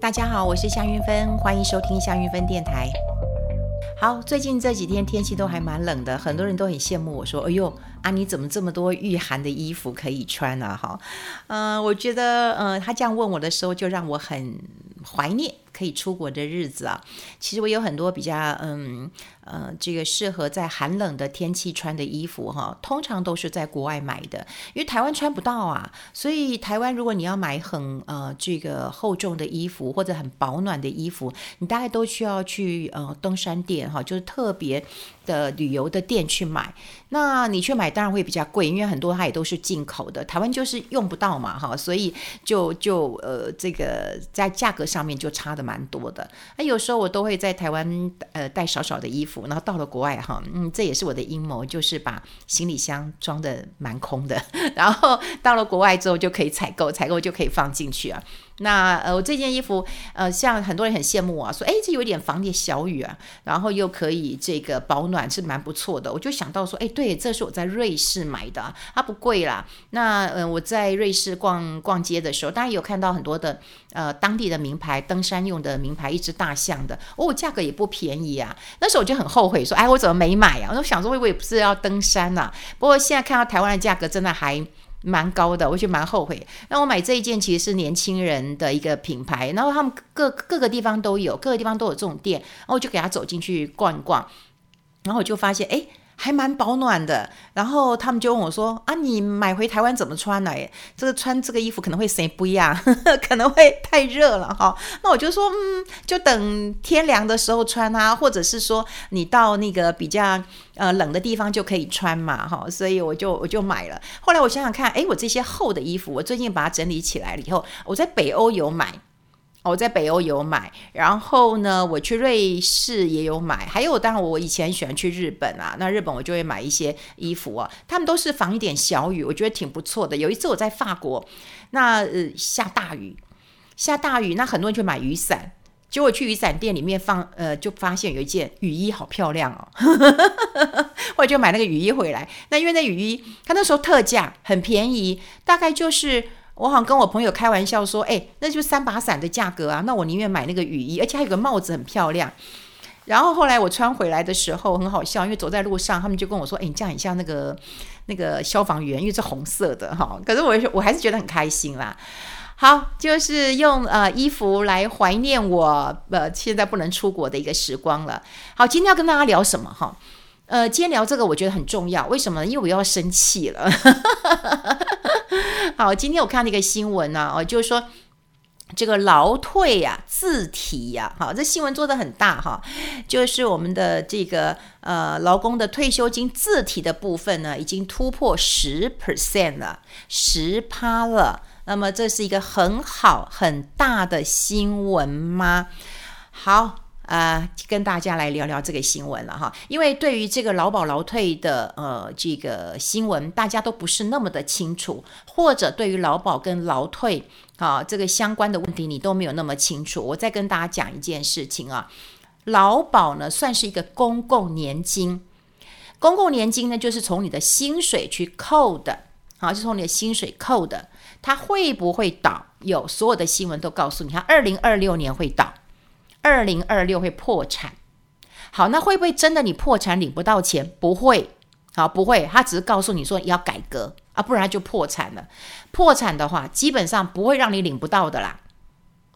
大家好，我是夏云芬，欢迎收听夏云芬电台。好，最近这几天天气都还蛮冷的，很多人都很羡慕我说：“哎呦，啊，你怎么这么多御寒的衣服可以穿啊？”哈，嗯，我觉得，嗯、呃，他这样问我的时候，就让我很怀念可以出国的日子啊。其实我有很多比较，嗯。呃，这个适合在寒冷的天气穿的衣服哈，通常都是在国外买的，因为台湾穿不到啊。所以台湾如果你要买很呃这个厚重的衣服或者很保暖的衣服，你大概都需要去呃登山店哈，就是特别的旅游的店去买。那你去买当然会比较贵，因为很多它也都是进口的，台湾就是用不到嘛哈，所以就就呃这个在价格上面就差的蛮蛮多的。那有时候我都会在台湾呃带少少的衣服。然后到了国外哈，嗯，这也是我的阴谋，就是把行李箱装的蛮空的，然后到了国外之后就可以采购，采购就可以放进去啊。那呃，我这件衣服呃，像很多人很羡慕啊，说哎，这有点防点小雨啊，然后又可以这个保暖，是蛮不错的。我就想到说，哎，对，这是我在瑞士买的，它不贵啦。那呃，我在瑞士逛逛街的时候，当然有看到很多的呃当地的名牌登山用的名牌，一只大象的，哦，价格也不便宜啊。那时候我就很后悔说，哎，我怎么没买啊？我想说，我也不是要登山呐。不过现在看到台湾的价格，真的还。蛮高的，我就蛮后悔。那我买这一件其实是年轻人的一个品牌，然后他们各各个地方都有，各个地方都有这种店，然后我就给他走进去逛一逛，然后我就发现，哎。还蛮保暖的，然后他们就问我说：“啊，你买回台湾怎么穿呢？这个穿这个衣服可能会生不一样，可能会太热了哈。”那我就说：“嗯，就等天凉的时候穿啊，或者是说你到那个比较呃冷的地方就可以穿嘛哈。”所以我就我就买了。后来我想想看，哎，我这些厚的衣服，我最近把它整理起来了以后，我在北欧有买。我在北欧有买，然后呢，我去瑞士也有买，还有当然我以前喜欢去日本啊，那日本我就会买一些衣服啊，他们都是防一点小雨，我觉得挺不错的。有一次我在法国，那呃下大雨，下大雨，那很多人去买雨伞，结果去雨伞店里面放，呃就发现有一件雨衣好漂亮哦，我就买那个雨衣回来。那因为那雨衣它那时候特价很便宜，大概就是。我好像跟我朋友开玩笑说：“哎，那就三把伞的价格啊！那我宁愿买那个雨衣，而且还有个帽子很漂亮。”然后后来我穿回来的时候很好笑，因为走在路上，他们就跟我说：“哎，你这样很像那个那个消防员，因为是红色的哈。”可是我我还是觉得很开心啦。好，就是用呃衣服来怀念我呃现在不能出国的一个时光了。好，今天要跟大家聊什么哈？呃，今天聊这个我觉得很重要，为什么呢？因为我要生气了。好，今天我看那个新闻呢、啊，哦，就是说这个劳退呀、自提呀、好，这新闻做得很大哈，就是我们的这个呃劳工的退休金自提的部分呢，已经突破十 percent 了，十趴了。那么这是一个很好很大的新闻吗？好。啊、呃，跟大家来聊聊这个新闻了哈，因为对于这个劳保劳退的呃这个新闻，大家都不是那么的清楚，或者对于劳保跟劳退啊这个相关的问题，你都没有那么清楚。我再跟大家讲一件事情啊，劳保呢算是一个公共年金，公共年金呢就是从你的薪水去扣的，好，就从你的薪水扣的，它会不会倒？有所有的新闻都告诉你，它二零二六年会倒。二零二六会破产，好，那会不会真的你破产领不到钱？不会，好，不会，他只是告诉你说要改革啊，不然就破产了。破产的话，基本上不会让你领不到的啦，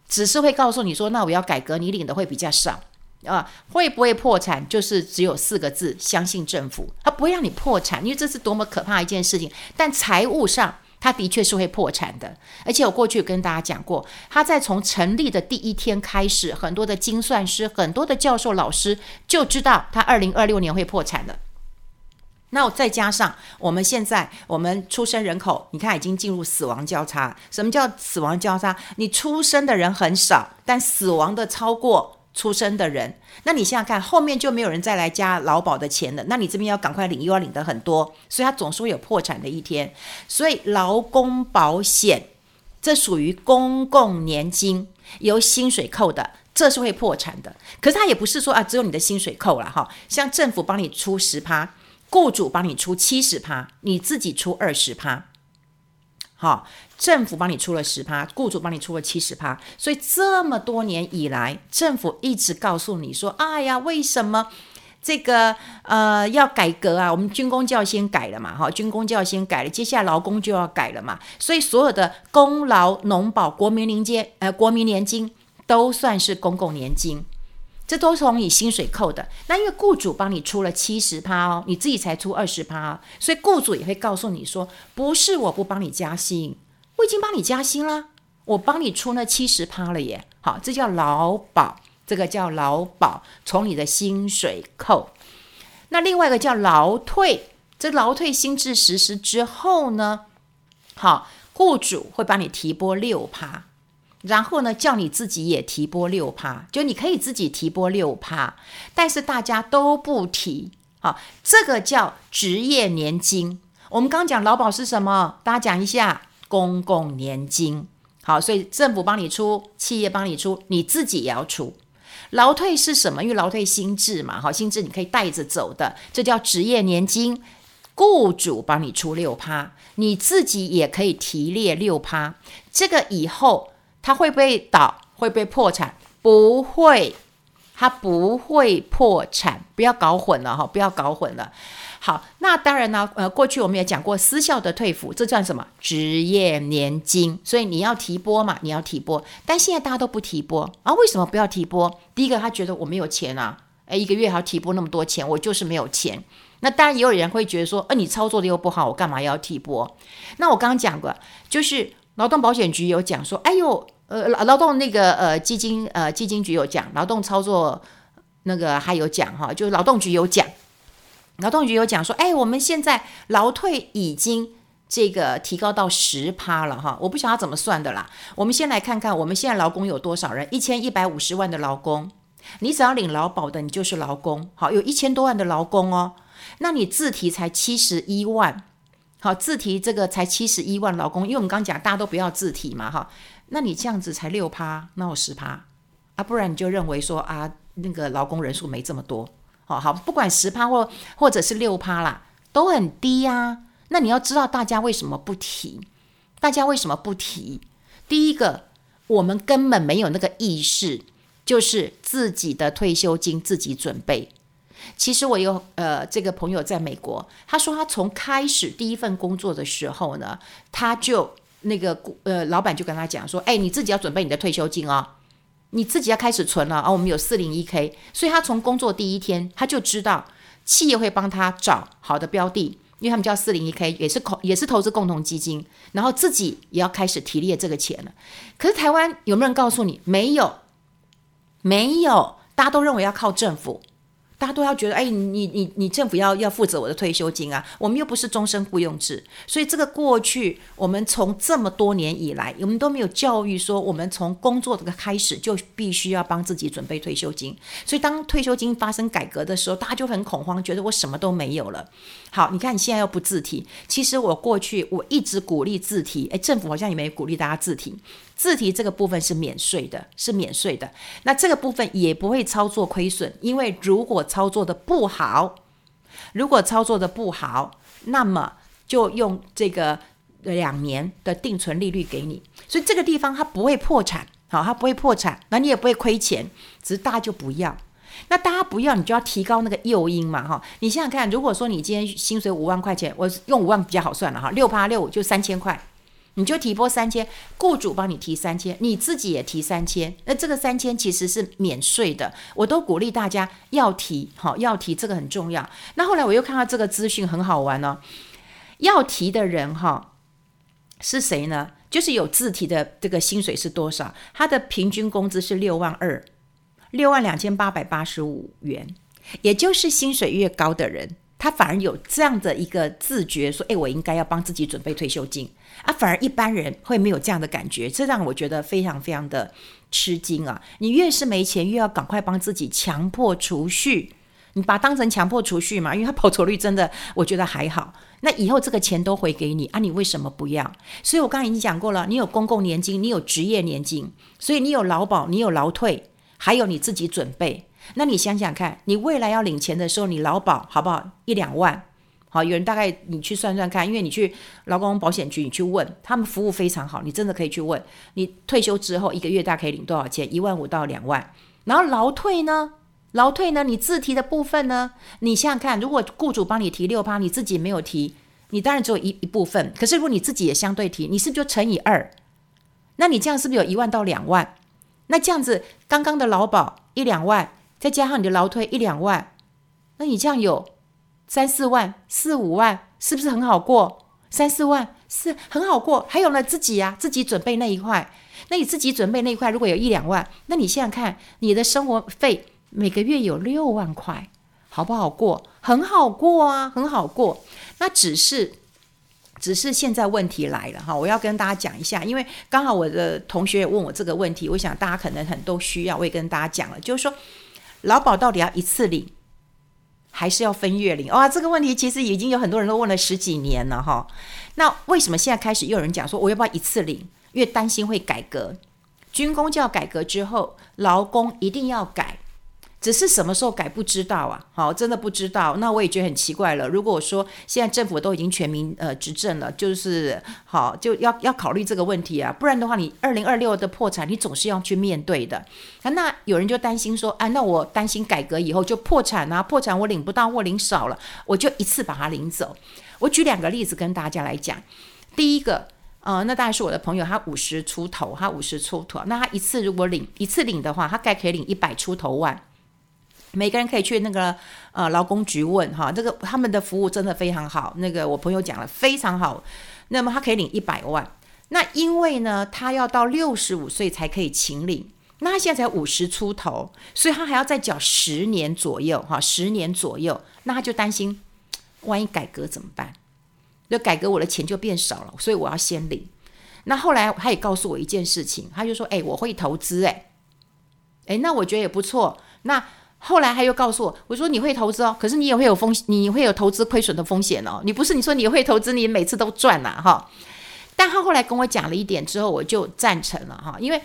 只是会告诉你说，那我要改革，你领的会比较少啊。会不会破产？就是只有四个字：相信政府，他不会让你破产，因为这是多么可怕一件事情。但财务上。他的确是会破产的，而且我过去跟大家讲过，他在从成立的第一天开始，很多的精算师、很多的教授老师就知道他二零二六年会破产的。那我再加上我们现在我们出生人口，你看已经进入死亡交叉。什么叫死亡交叉？你出生的人很少，但死亡的超过。出生的人，那你想想看，后面就没有人再来加劳保的钱了。那你这边要赶快领，又要领得很多，所以他总是会有破产的一天。所以劳工保险这属于公共年金，由薪水扣的，这是会破产的。可是他也不是说啊，只有你的薪水扣了哈，像政府帮你出十趴，雇主帮你出七十趴，你自己出二十趴。好，政府帮你出了十趴，雇主帮你出了七十趴，所以这么多年以来，政府一直告诉你说：“哎呀，为什么这个呃要改革啊？我们军工就要先改了嘛，哈，军工就要先改了，接下来劳工就要改了嘛，所以所有的公劳农保、国民年金，呃，国民年金都算是公共年金。”这都从你薪水扣的，那因为雇主帮你出了七十趴哦，你自己才出二十趴哦，所以雇主也会告诉你说，不是我不帮你加薪，我已经帮你加薪啦，我帮你出那七十趴了耶。好，这叫劳保，这个叫劳保，从你的薪水扣。那另外一个叫劳退，这劳退新制实施之后呢，好，雇主会帮你提拨六趴。然后呢，叫你自己也提拨六趴，就你可以自己提拨六趴，但是大家都不提，好，这个叫职业年金。我们刚讲劳保是什么？大家讲一下，公共年金。好，所以政府帮你出，企业帮你出，你自己也要出。劳退是什么？因为劳退新制嘛，好，新制你可以带着走的，这叫职业年金，雇主帮你出六趴，你自己也可以提列六趴，这个以后。它会不会倒？会不会破产？不会，它不会破产。不要搞混了哈！不要搞混了。好，那当然呢，呃，过去我们也讲过，私校的退抚，这算什么？职业年金。所以你要提拨嘛，你要提拨。但现在大家都不提拨啊？为什么不要提拨？第一个，他觉得我没有钱啊，诶，一个月还要提拨那么多钱，我就是没有钱。那当然也有人会觉得说，呃，你操作的又不好，我干嘛要提拨？那我刚刚讲过，就是劳动保险局有讲说，哎呦。呃，劳劳动那个呃基金呃基金局有讲，劳动操作那个还有讲哈，就劳动局有讲，劳动局有讲说，哎，我们现在劳退已经这个提高到十趴了哈，我不晓得怎么算的啦。我们先来看看，我们现在劳工有多少人？一千一百五十万的劳工，你只要领劳保的，你就是劳工。好，有一千多万的劳工哦，那你自提才七十一万，好，自提这个才七十一万劳工，因为我们刚讲大家都不要自提嘛哈。那你这样子才六趴，那我十趴啊？不然你就认为说啊，那个劳工人数没这么多，好好，不管十趴或或者是六趴啦，都很低呀、那你要知道大家为什么不提？大家为什么不提？第一个，我们根本没有那个意识，就是自己的退休金自己准备。其实我有呃这个朋友在美国，他说他从开始第一份工作的时候呢，他就。那个呃，老板就跟他讲说：“哎，你自己要准备你的退休金哦，你自己要开始存了啊。我们有四零一 K，所以他从工作第一天他就知道企业会帮他找好的标的，因为他们叫四零一 K，也是投也是投资共同基金，然后自己也要开始提列这个钱了。可是台湾有没有人告诉你？没有，没有，大家都认为要靠政府。”大家都要觉得，哎，你你你政府要要负责我的退休金啊！我们又不是终身雇佣制，所以这个过去我们从这么多年以来，我们都没有教育说，我们从工作这个开始就必须要帮自己准备退休金。所以当退休金发生改革的时候，大家就很恐慌，觉得我什么都没有了。好，你看你现在又不自提，其实我过去我一直鼓励自提，哎，政府好像也没鼓励大家自提。自提这个部分是免税的，是免税的。那这个部分也不会操作亏损，因为如果操作的不好，如果操作的不好，那么就用这个两年的定存利率给你，所以这个地方它不会破产，好，它不会破产，那你也不会亏钱，只是大家就不要。那大家不要，你就要提高那个诱因嘛，哈。你想想看，如果说你今天薪水五万块钱，我用五万比较好算了哈，六八六就三千块。你就提拨三千，雇主帮你提三千，你自己也提三千，那这个三千其实是免税的。我都鼓励大家要提，好，要提，这个很重要。那后来我又看到这个资讯很好玩哦，要提的人哈是谁呢？就是有自提的这个薪水是多少？他的平均工资是六万二，六万两千八百八十五元，也就是薪水越高的人。他反而有这样的一个自觉，说：“诶，我应该要帮自己准备退休金啊。”反而一般人会没有这样的感觉，这让我觉得非常非常的吃惊啊！你越是没钱，越要赶快帮自己强迫储蓄，你把它当成强迫储蓄嘛，因为它报酬率真的我觉得还好。那以后这个钱都回给你啊，你为什么不要？所以我刚才已经讲过了，你有公共年金，你有职业年金，所以你有劳保，你有劳退，还有你自己准备。那你想想看，你未来要领钱的时候，你劳保好不好？一两万，好，有人大概你去算算看，因为你去劳工保险局，你去问，他们服务非常好，你真的可以去问，你退休之后一个月大概可以领多少钱？一万五到两万。然后劳退呢？劳退呢？你自提的部分呢？你想想看，如果雇主帮你提六趴，你自己没有提，你当然只有一一部分。可是如果你自己也相对提，你是不是就乘以二？那你这样是不是有一万到两万？那这样子，刚刚的劳保一两万，再加上你的劳退一两万，那你这样有三四万、四五万，是不是很好过？三四万是很好过。还有呢，自己呀、啊，自己准备那一块，那你自己准备那一块，如果有一两万，那你现在看你的生活费每个月有六万块，好不好过？很好过啊，很好过。那只是。只是现在问题来了哈，我要跟大家讲一下，因为刚好我的同学也问我这个问题，我想大家可能很都需要，我也跟大家讲了，就是说劳保到底要一次领，还是要分月领？哇，这个问题其实已经有很多人都问了十几年了哈。那为什么现在开始又有人讲说我要不要一次领？因为担心会改革，军工就要改革之后，劳工一定要改。只是什么时候改不知道啊？好，真的不知道。那我也觉得很奇怪了。如果我说现在政府都已经全民呃执政了，就是好就要要考虑这个问题啊，不然的话，你二零二六的破产，你总是要去面对的。那有人就担心说，啊，那我担心改革以后就破产啊，破产我领不到或领少了，我就一次把它领走。我举两个例子跟大家来讲。第一个，呃，那当然是我的朋友，他五十出头，他五十出头，那他一次如果领一次领的话，他概可以领一百出头万。每个人可以去那个呃劳工局问哈，这个他们的服务真的非常好。那个我朋友讲了非常好，那么他可以领一百万。那因为呢，他要到六十五岁才可以请领，那他现在才五十出头，所以他还要再缴十年左右哈，十年左右。那他就担心，万一改革怎么办？就改革我的钱就变少了，所以我要先领。那后来他也告诉我一件事情，他就说：“哎，我会投资，哎，哎，那我觉得也不错。”那后来他又告诉我，我说你会投资哦，可是你也会有风险，你会有投资亏损的风险哦。你不是你说你会投资，你每次都赚了哈。但他后来跟我讲了一点之后，我就赞成了哈，因为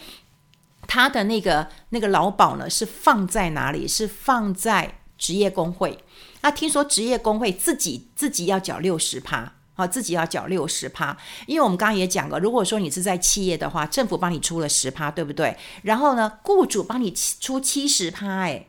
他的那个那个劳保呢是放在哪里？是放在职业工会。那听说职业工会自己自己要缴六十趴，啊，自己要缴六十趴。因为我们刚刚也讲过，如果说你是在企业的话，政府帮你出了十趴，对不对？然后呢，雇主帮你出七十趴，哎。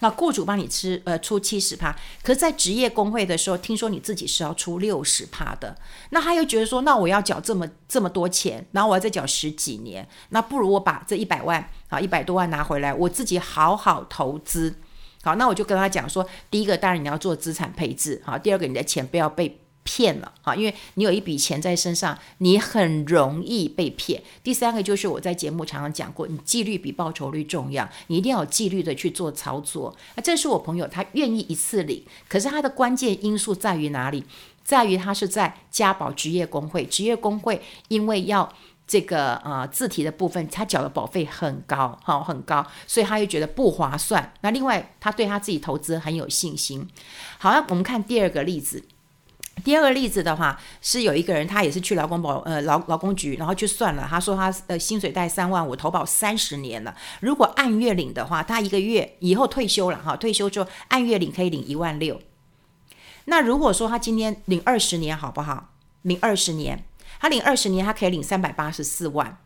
那雇主帮你吃，呃，出七十趴，可是，在职业工会的时候，听说你自己是要出六十趴的。那他又觉得说，那我要缴这么这么多钱，然后我要再缴十几年，那不如我把这一百万啊，一百多万拿回来，我自己好好投资。好，那我就跟他讲说，第一个当然你要做资产配置，好，第二个你的钱不要被。骗了啊！因为你有一笔钱在身上，你很容易被骗。第三个就是我在节目常常讲过，你纪律比报酬率重要，你一定要有纪律的去做操作。那这是我朋友，他愿意一次领，可是他的关键因素在于哪里？在于他是在加保职业工会，职业工会因为要这个呃自提的部分，他缴的保费很高，好很高，所以他又觉得不划算。那另外，他对他自己投资很有信心。好，那我们看第二个例子。第二个例子的话，是有一个人，他也是去劳工保呃劳劳工局，然后去算了，他说他呃薪水带三万五，投保三十年了，如果按月领的话，他一个月以后退休了哈，退休之后按月领可以领一万六。那如果说他今天领二十年好不好？领二十年，他领二十年，他可以领三百八十四万。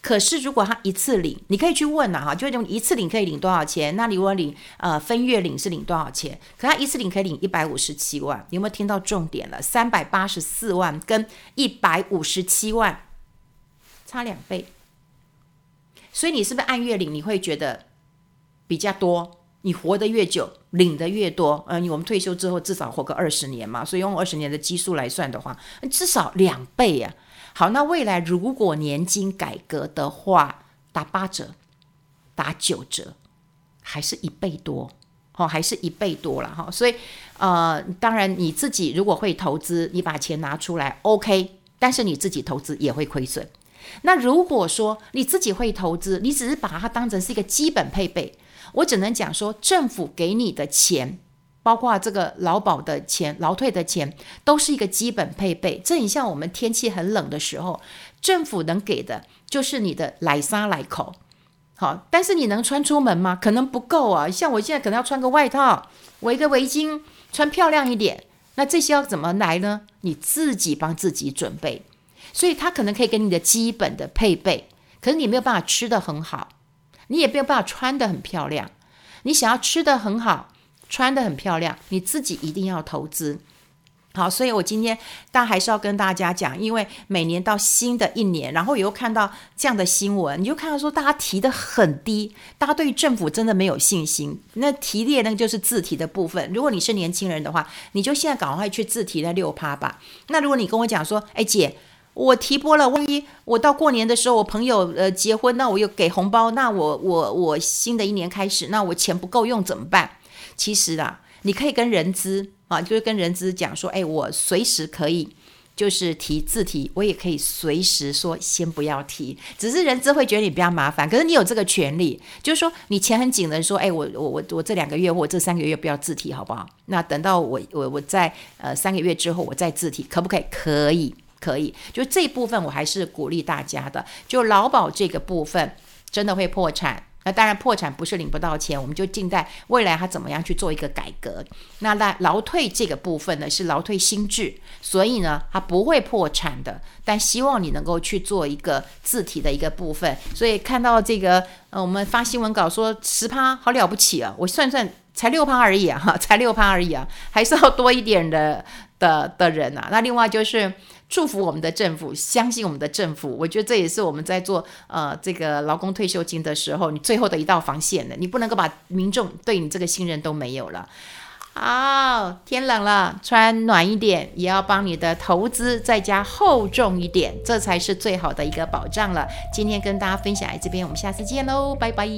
可是，如果他一次领，你可以去问呐，哈，就用一次领可以领多少钱？那你如果领呃分月领是领多少钱？可他一次领可以领一百五十七万，你有没有听到重点了？三百八十四万跟一百五十七万差两倍，所以你是不是按月领？你会觉得比较多？你活得越久，领得越多。嗯、呃，我们退休之后至少活个二十年嘛，所以用二十年的基数来算的话，至少两倍呀、好，那未来如果年金改革的话，打八折，打九折，还是一倍多，哦，还是一倍多了哈。所以，呃，当然你自己如果会投资，你把钱拿出来，OK，但是你自己投资也会亏损。那如果说你自己会投资，你只是把它当成是一个基本配备，我只能讲说，政府给你的钱。包括这个劳保的钱、劳退的钱，都是一个基本配备。这很像我们天气很冷的时候，政府能给的就是你的来沙来口。好，但是你能穿出门吗？可能不够啊。像我现在可能要穿个外套，围个围巾，穿漂亮一点。那这些要怎么来呢？你自己帮自己准备。所以他可能可以给你的基本的配备，可是你没有办法吃得很好，你也没有办法穿得很漂亮。你想要吃得很好，穿得很漂亮，你自己一定要投资。好，所以我今天大家还是要跟大家讲，因为每年到新的一年，然后又看到这样的新闻，你就看到说大家提得很低，大家对于政府真的没有信心。那提列那个就是自提的部分，如果你是年轻人的话，你就现在赶快去自提那六趴吧。那如果你跟我讲说，哎姐，我提拨了，万一我到过年的时候我朋友呃结婚，那我又给红包，那我我我新的一年开始，那我钱不够用怎么办？其实啊，你可以跟人资。啊，就是跟人资讲说，哎，我随时可以，就是提自提，我也可以随时说先不要提，只是人资会觉得你比较麻烦，可是你有这个权利，就是说你钱很紧的说，哎，我我我我这两个月或这三个月不要自提，好不好？那等到我我我在呃三个月之后我再自提，可不可以？可以，可以。就这一部分我还是鼓励大家的，就劳保这个部分真的会破产。那当然，破产不是领不到钱，我们就静待未来他怎么样去做一个改革。那那劳退这个部分呢，是劳退新制，所以呢，它不会破产的。但希望你能够去做一个自体的一个部分。所以看到这个，呃，我们发新闻稿说十趴好了不起啊，我算算才六趴而已啊，哈，才六趴而已啊，还是要多一点的的的人啊。那另外就是。祝福我们的政府，相信我们的政府。我觉得这也是我们在做呃这个劳工退休金的时候，你最后的一道防线的，你不能够把民众对你这个信任都没有了。好，天冷了，穿暖一点，也要帮你的投资再加厚重一点，这才是最好的一个保障了。今天跟大家分享在这边，我们下次见喽，拜拜。